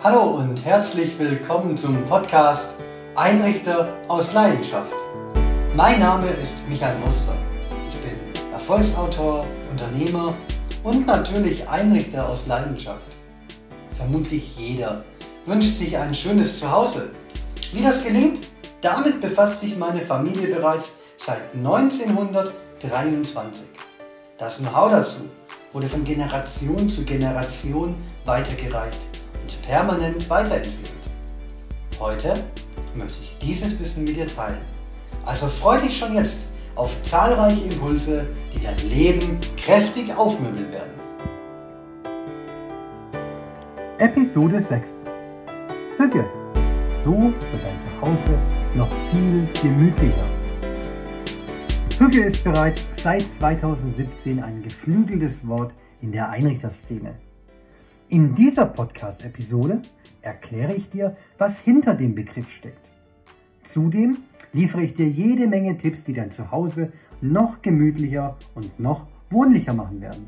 Hallo und herzlich willkommen zum Podcast Einrichter aus Leidenschaft. Mein Name ist Michael Muster. Ich bin Erfolgsautor, Unternehmer und natürlich Einrichter aus Leidenschaft. Vermutlich jeder wünscht sich ein schönes Zuhause. Wie das gelingt, damit befasst sich meine Familie bereits seit 1923. Das Know-how dazu wurde von Generation zu Generation weitergereicht und permanent weiterentwickelt. Heute möchte ich dieses Wissen mit dir teilen. Also freu dich schon jetzt auf zahlreiche Impulse, die dein Leben kräftig aufmöbeln werden. Episode 6 Hüge. So wird dein Zuhause noch viel gemütlicher. Hüge ist bereits seit 2017 ein geflügeltes Wort in der Einrichterszene. In dieser Podcast-Episode erkläre ich dir, was hinter dem Begriff steckt. Zudem liefere ich dir jede Menge Tipps, die dein Zuhause noch gemütlicher und noch wohnlicher machen werden.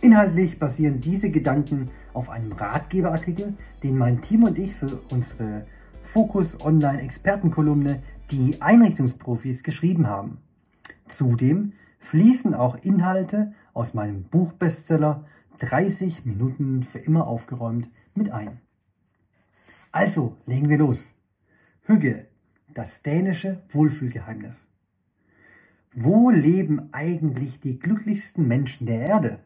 Inhaltlich basieren diese Gedanken auf einem Ratgeberartikel, den mein Team und ich für unsere Focus Online Expertenkolumne Die Einrichtungsprofis geschrieben haben. Zudem fließen auch Inhalte aus meinem Buchbestseller 30 Minuten für immer aufgeräumt mit ein. Also legen wir los. Hügge, das dänische Wohlfühlgeheimnis. Wo leben eigentlich die glücklichsten Menschen der Erde?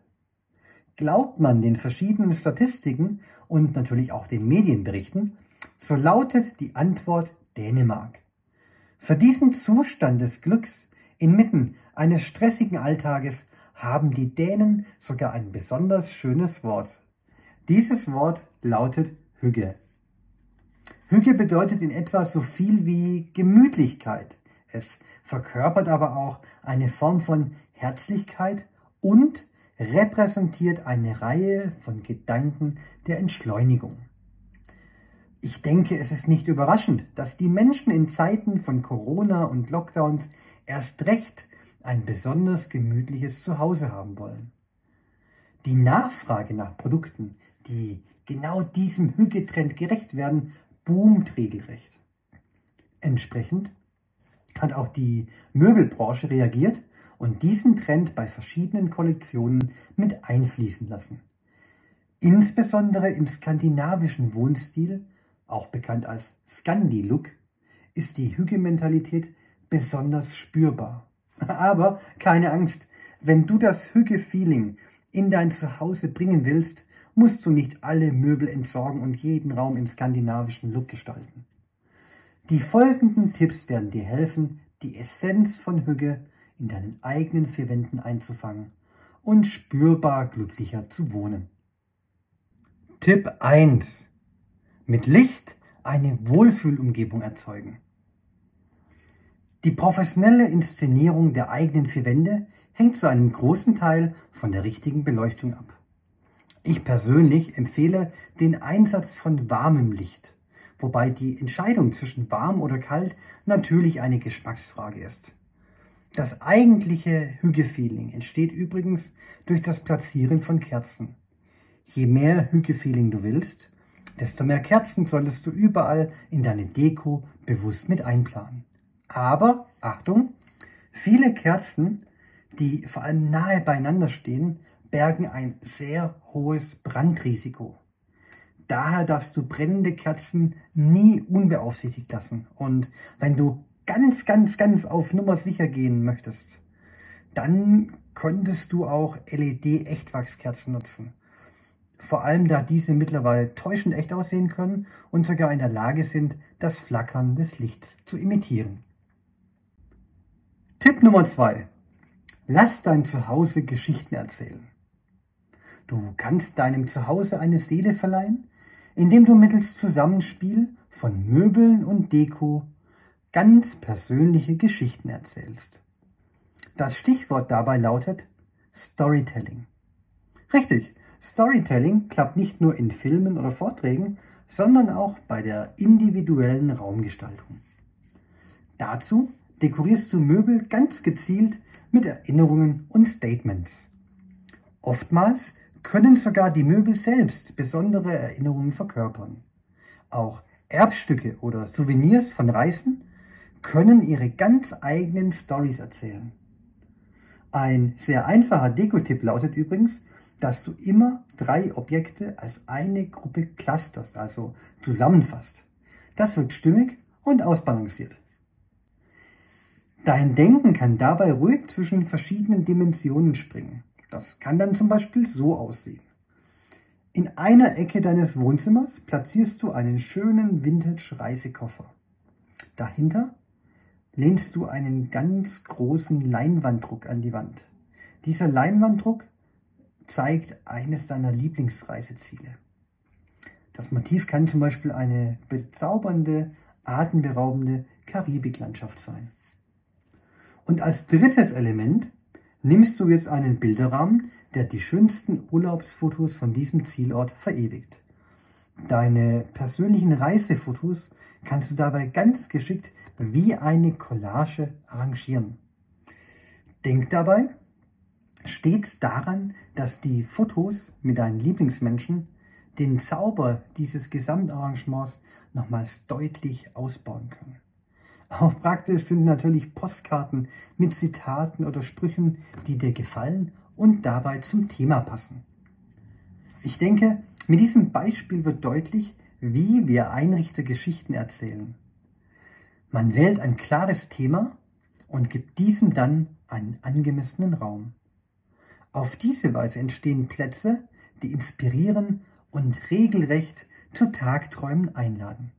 Glaubt man den verschiedenen Statistiken und natürlich auch den Medienberichten, so lautet die Antwort Dänemark. Für diesen Zustand des Glücks inmitten eines stressigen Alltages haben die Dänen sogar ein besonders schönes Wort. Dieses Wort lautet Hügge. Hügge bedeutet in etwa so viel wie Gemütlichkeit. Es verkörpert aber auch eine Form von Herzlichkeit und repräsentiert eine Reihe von Gedanken der Entschleunigung. Ich denke, es ist nicht überraschend, dass die Menschen in Zeiten von Corona und Lockdowns erst recht ein besonders gemütliches Zuhause haben wollen. Die Nachfrage nach Produkten, die genau diesem Hügetrend gerecht werden, boomt regelrecht. Entsprechend hat auch die Möbelbranche reagiert und diesen Trend bei verschiedenen Kollektionen mit einfließen lassen. Insbesondere im skandinavischen Wohnstil, auch bekannt als Scandi-Look, ist die Hügementalität besonders spürbar. Aber keine Angst, wenn du das Hüge-Feeling in dein Zuhause bringen willst, musst du nicht alle Möbel entsorgen und jeden Raum im skandinavischen Look gestalten. Die folgenden Tipps werden dir helfen, die Essenz von Hüge in deinen eigenen vier Wänden einzufangen und spürbar glücklicher zu wohnen. Tipp 1. Mit Licht eine Wohlfühlumgebung erzeugen. Die professionelle Inszenierung der eigenen vier Wände hängt zu einem großen Teil von der richtigen Beleuchtung ab. Ich persönlich empfehle den Einsatz von warmem Licht, wobei die Entscheidung zwischen warm oder kalt natürlich eine Geschmacksfrage ist. Das eigentliche Hügefeeling entsteht übrigens durch das Platzieren von Kerzen. Je mehr Hügefeeling du willst, desto mehr Kerzen solltest du überall in deine Deko bewusst mit einplanen. Aber, Achtung, viele Kerzen, die vor allem nahe beieinander stehen, bergen ein sehr hohes Brandrisiko. Daher darfst du brennende Kerzen nie unbeaufsichtigt lassen. Und wenn du ganz, ganz, ganz auf Nummer sicher gehen möchtest, dann könntest du auch LED-Echtwachskerzen nutzen. Vor allem da diese mittlerweile täuschend echt aussehen können und sogar in der Lage sind, das Flackern des Lichts zu imitieren. Tipp Nummer zwei: Lass dein Zuhause Geschichten erzählen. Du kannst deinem Zuhause eine Seele verleihen, indem du mittels Zusammenspiel von Möbeln und Deko ganz persönliche Geschichten erzählst. Das Stichwort dabei lautet Storytelling. Richtig, Storytelling klappt nicht nur in Filmen oder Vorträgen, sondern auch bei der individuellen Raumgestaltung. Dazu dekorierst du Möbel ganz gezielt mit Erinnerungen und Statements. Oftmals können sogar die Möbel selbst besondere Erinnerungen verkörpern. Auch Erbstücke oder Souvenirs von Reisen können ihre ganz eigenen Stories erzählen. Ein sehr einfacher Dekotipp lautet übrigens, dass du immer drei Objekte als eine Gruppe clusterst, also zusammenfasst. Das wirkt stimmig und ausbalanciert. Dein Denken kann dabei ruhig zwischen verschiedenen Dimensionen springen. Das kann dann zum Beispiel so aussehen. In einer Ecke deines Wohnzimmers platzierst du einen schönen Vintage-Reisekoffer. Dahinter lehnst du einen ganz großen Leinwanddruck an die Wand. Dieser Leinwanddruck zeigt eines deiner Lieblingsreiseziele. Das Motiv kann zum Beispiel eine bezaubernde, atemberaubende Karibiklandschaft sein. Und als drittes Element nimmst du jetzt einen Bilderrahmen, der die schönsten Urlaubsfotos von diesem Zielort verewigt. Deine persönlichen Reisefotos kannst du dabei ganz geschickt wie eine Collage arrangieren. Denk dabei stets daran, dass die Fotos mit deinen Lieblingsmenschen den Zauber dieses Gesamtarrangements nochmals deutlich ausbauen können. Auch praktisch sind natürlich Postkarten mit Zitaten oder Sprüchen, die dir gefallen und dabei zum Thema passen. Ich denke, mit diesem Beispiel wird deutlich, wie wir Einrichter Geschichten erzählen. Man wählt ein klares Thema und gibt diesem dann einen angemessenen Raum. Auf diese Weise entstehen Plätze, die inspirieren und regelrecht zu Tagträumen einladen.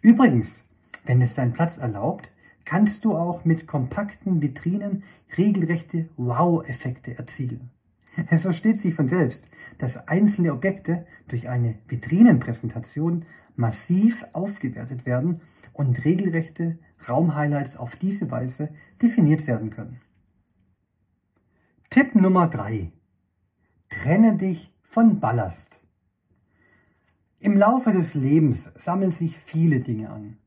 Übrigens, wenn es dein Platz erlaubt, kannst du auch mit kompakten Vitrinen regelrechte Wow-Effekte erzielen. Es versteht sich von selbst, dass einzelne Objekte durch eine Vitrinenpräsentation massiv aufgewertet werden und regelrechte Raumhighlights auf diese Weise definiert werden können. Tipp Nummer 3. Trenne dich von Ballast. Im Laufe des Lebens sammeln sich viele Dinge an.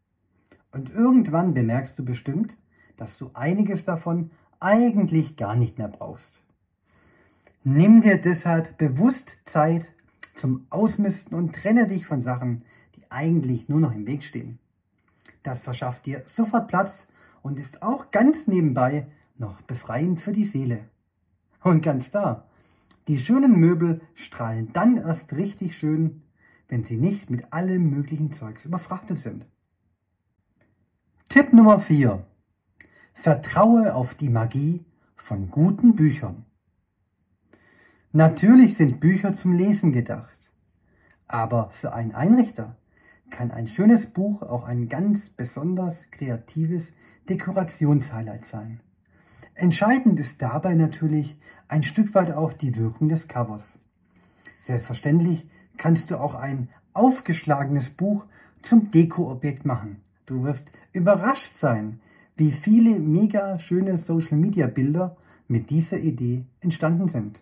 Und irgendwann bemerkst du bestimmt, dass du einiges davon eigentlich gar nicht mehr brauchst. Nimm dir deshalb bewusst Zeit zum Ausmisten und trenne dich von Sachen, die eigentlich nur noch im Weg stehen. Das verschafft dir sofort Platz und ist auch ganz nebenbei noch befreiend für die Seele. Und ganz klar, die schönen Möbel strahlen dann erst richtig schön, wenn sie nicht mit allem möglichen Zeugs überfrachtet sind. Tipp Nummer 4. Vertraue auf die Magie von guten Büchern. Natürlich sind Bücher zum Lesen gedacht, aber für einen Einrichter kann ein schönes Buch auch ein ganz besonders kreatives Dekorationshighlight sein. Entscheidend ist dabei natürlich ein Stück weit auch die Wirkung des Covers. Selbstverständlich kannst du auch ein aufgeschlagenes Buch zum Dekoobjekt machen. Du wirst überrascht sein, wie viele mega schöne Social Media Bilder mit dieser Idee entstanden sind.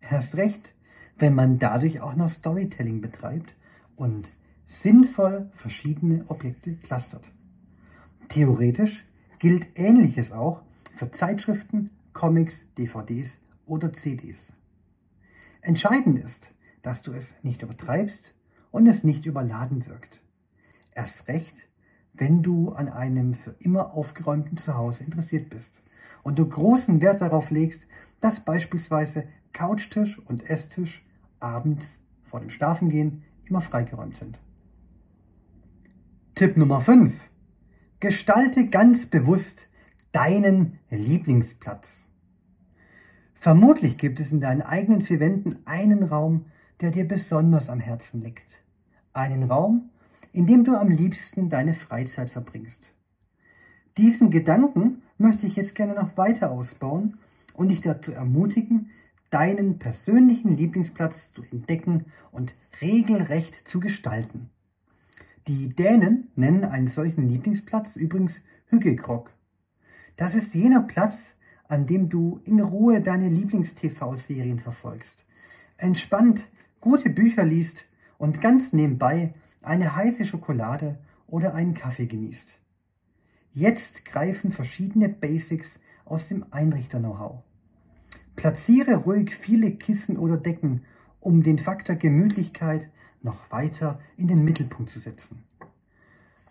Erst recht, wenn man dadurch auch noch Storytelling betreibt und sinnvoll verschiedene Objekte clustert. Theoretisch gilt Ähnliches auch für Zeitschriften, Comics, DVDs oder CDs. Entscheidend ist, dass du es nicht übertreibst und es nicht überladen wirkt. Erst recht, wenn du an einem für immer aufgeräumten Zuhause interessiert bist und du großen Wert darauf legst, dass beispielsweise Couchtisch und Esstisch abends vor dem Schlafengehen immer freigeräumt sind. Tipp Nummer 5. Gestalte ganz bewusst deinen Lieblingsplatz. Vermutlich gibt es in deinen eigenen vier Wänden einen Raum, der dir besonders am Herzen liegt. Einen Raum, in dem du am liebsten deine Freizeit verbringst. Diesen Gedanken möchte ich jetzt gerne noch weiter ausbauen und dich dazu ermutigen, deinen persönlichen Lieblingsplatz zu entdecken und regelrecht zu gestalten. Die Dänen nennen einen solchen Lieblingsplatz übrigens Hyggekrog. Das ist jener Platz, an dem du in Ruhe deine Lieblings-TV-Serien verfolgst, entspannt gute Bücher liest und ganz nebenbei eine heiße Schokolade oder einen Kaffee genießt. Jetzt greifen verschiedene Basics aus dem Einrichter-Know-how. Platziere ruhig viele Kissen oder Decken, um den Faktor Gemütlichkeit noch weiter in den Mittelpunkt zu setzen.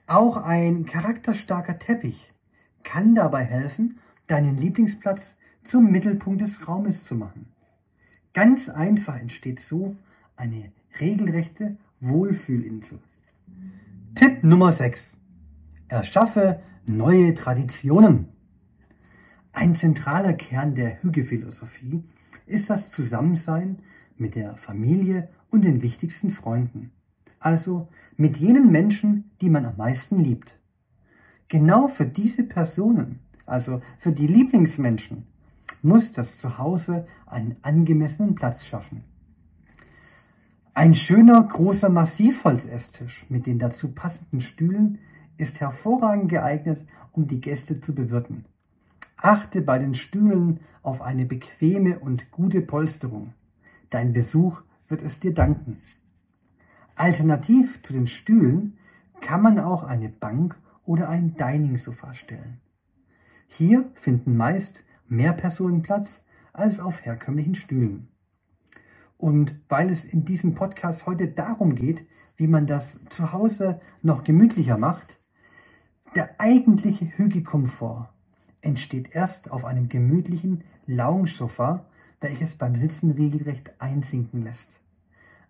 Auch ein charakterstarker Teppich kann dabei helfen, deinen Lieblingsplatz zum Mittelpunkt des Raumes zu machen. Ganz einfach entsteht so eine regelrechte Wohlfühlinsel. Tipp Nummer 6. Erschaffe neue Traditionen. Ein zentraler Kern der Hügge-Philosophie ist das Zusammensein mit der Familie und den wichtigsten Freunden, also mit jenen Menschen, die man am meisten liebt. Genau für diese Personen, also für die Lieblingsmenschen, muss das Zuhause einen angemessenen Platz schaffen. Ein schöner großer Massivholzesstisch mit den dazu passenden Stühlen ist hervorragend geeignet, um die Gäste zu bewirten. Achte bei den Stühlen auf eine bequeme und gute Polsterung. Dein Besuch wird es dir danken. Alternativ zu den Stühlen kann man auch eine Bank oder ein Dining-Sofa stellen. Hier finden meist mehr Personen Platz als auf herkömmlichen Stühlen. Und weil es in diesem Podcast heute darum geht, wie man das zu Hause noch gemütlicher macht, der eigentliche Hügelkomfort entsteht erst auf einem gemütlichen Lounge-Sofa, welches beim Sitzen regelrecht einsinken lässt.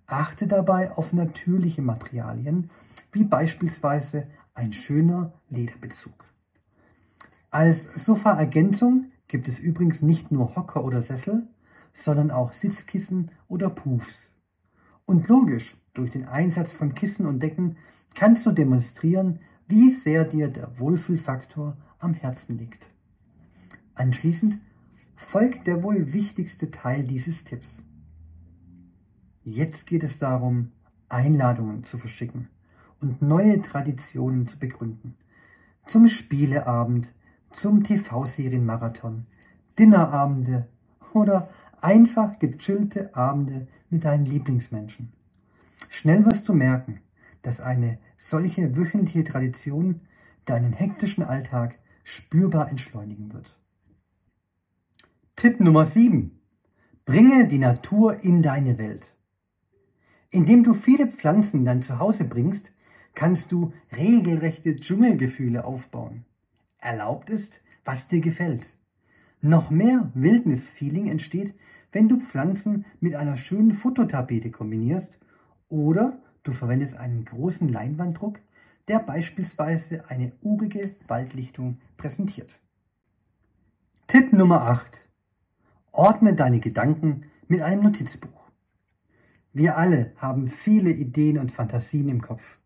Achte dabei auf natürliche Materialien, wie beispielsweise ein schöner Lederbezug. Als Sofaergänzung gibt es übrigens nicht nur Hocker oder Sessel, sondern auch Sitzkissen oder Puffs. Und logisch, durch den Einsatz von Kissen und Decken kannst du demonstrieren, wie sehr dir der Wohlfühlfaktor am Herzen liegt. Anschließend folgt der wohl wichtigste Teil dieses Tipps. Jetzt geht es darum, Einladungen zu verschicken und neue Traditionen zu begründen. Zum Spieleabend, zum TV-Serienmarathon, Dinnerabende oder einfach gechillte Abende mit deinen Lieblingsmenschen. Schnell wirst du merken, dass eine solche wöchentliche Tradition deinen hektischen Alltag spürbar entschleunigen wird. Tipp Nummer 7. Bringe die Natur in deine Welt. Indem du viele Pflanzen in dein Zuhause bringst, kannst du regelrechte Dschungelgefühle aufbauen. Erlaubt ist, was dir gefällt. Noch mehr Wildnisfeeling entsteht, wenn du Pflanzen mit einer schönen Fototapete kombinierst oder du verwendest einen großen Leinwanddruck, der beispielsweise eine urige Waldlichtung präsentiert. Tipp Nummer 8. Ordne deine Gedanken mit einem Notizbuch. Wir alle haben viele Ideen und Fantasien im Kopf,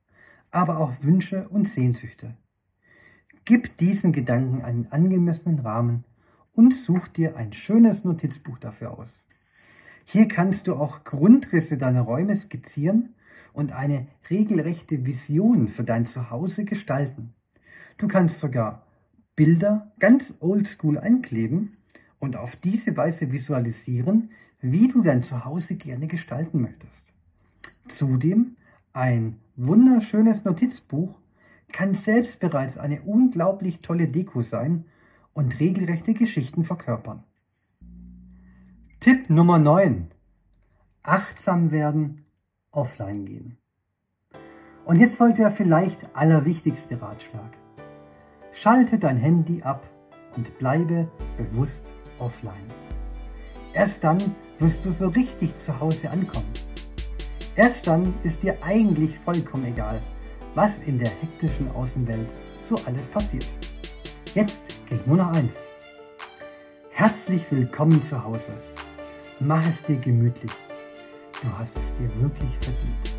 aber auch Wünsche und Sehnsüchte. Gib diesen Gedanken einen angemessenen Rahmen und such dir ein schönes Notizbuch dafür aus. Hier kannst du auch Grundrisse deiner Räume skizzieren und eine regelrechte Vision für dein Zuhause gestalten. Du kannst sogar Bilder ganz oldschool einkleben und auf diese Weise visualisieren, wie du dein Zuhause gerne gestalten möchtest. Zudem ein wunderschönes Notizbuch kann selbst bereits eine unglaublich tolle Deko sein und regelrechte Geschichten verkörpern. Tipp Nummer 9. Achtsam werden, offline gehen. Und jetzt folgt der vielleicht allerwichtigste Ratschlag. Schalte dein Handy ab und bleibe bewusst offline. Erst dann wirst du so richtig zu Hause ankommen. Erst dann ist dir eigentlich vollkommen egal, was in der hektischen Außenwelt so alles passiert. Jetzt gilt nur noch eins. Herzlich willkommen zu Hause. Mach es dir gemütlich. Du hast es dir wirklich verdient.